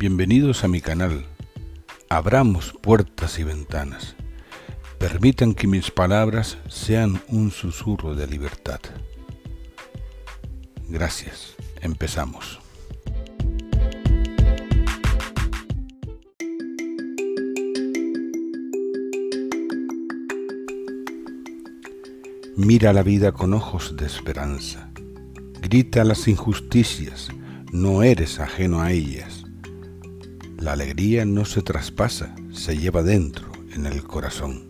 Bienvenidos a mi canal. Abramos puertas y ventanas. Permitan que mis palabras sean un susurro de libertad. Gracias. Empezamos. Mira la vida con ojos de esperanza. Grita las injusticias, no eres ajeno a ellas. La alegría no se traspasa, se lleva dentro, en el corazón.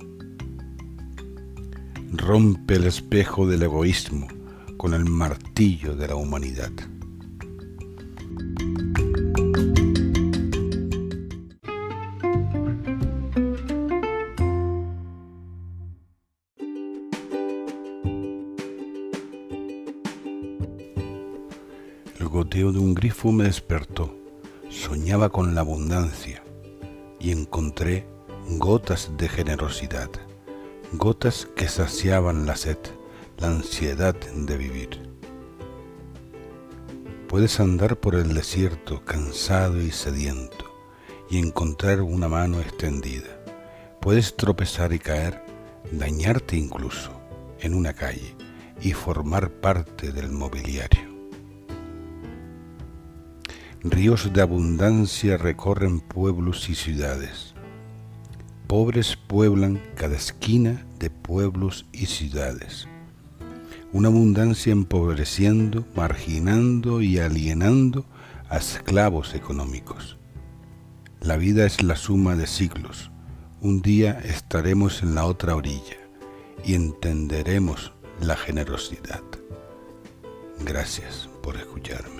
Rompe el espejo del egoísmo con el martillo de la humanidad. El goteo de un grifo me despertó. Soñaba con la abundancia y encontré gotas de generosidad, gotas que saciaban la sed, la ansiedad de vivir. Puedes andar por el desierto cansado y sediento y encontrar una mano extendida. Puedes tropezar y caer, dañarte incluso en una calle y formar parte del mobiliario. Ríos de abundancia recorren pueblos y ciudades. Pobres pueblan cada esquina de pueblos y ciudades. Una abundancia empobreciendo, marginando y alienando a esclavos económicos. La vida es la suma de siglos. Un día estaremos en la otra orilla y entenderemos la generosidad. Gracias por escucharme.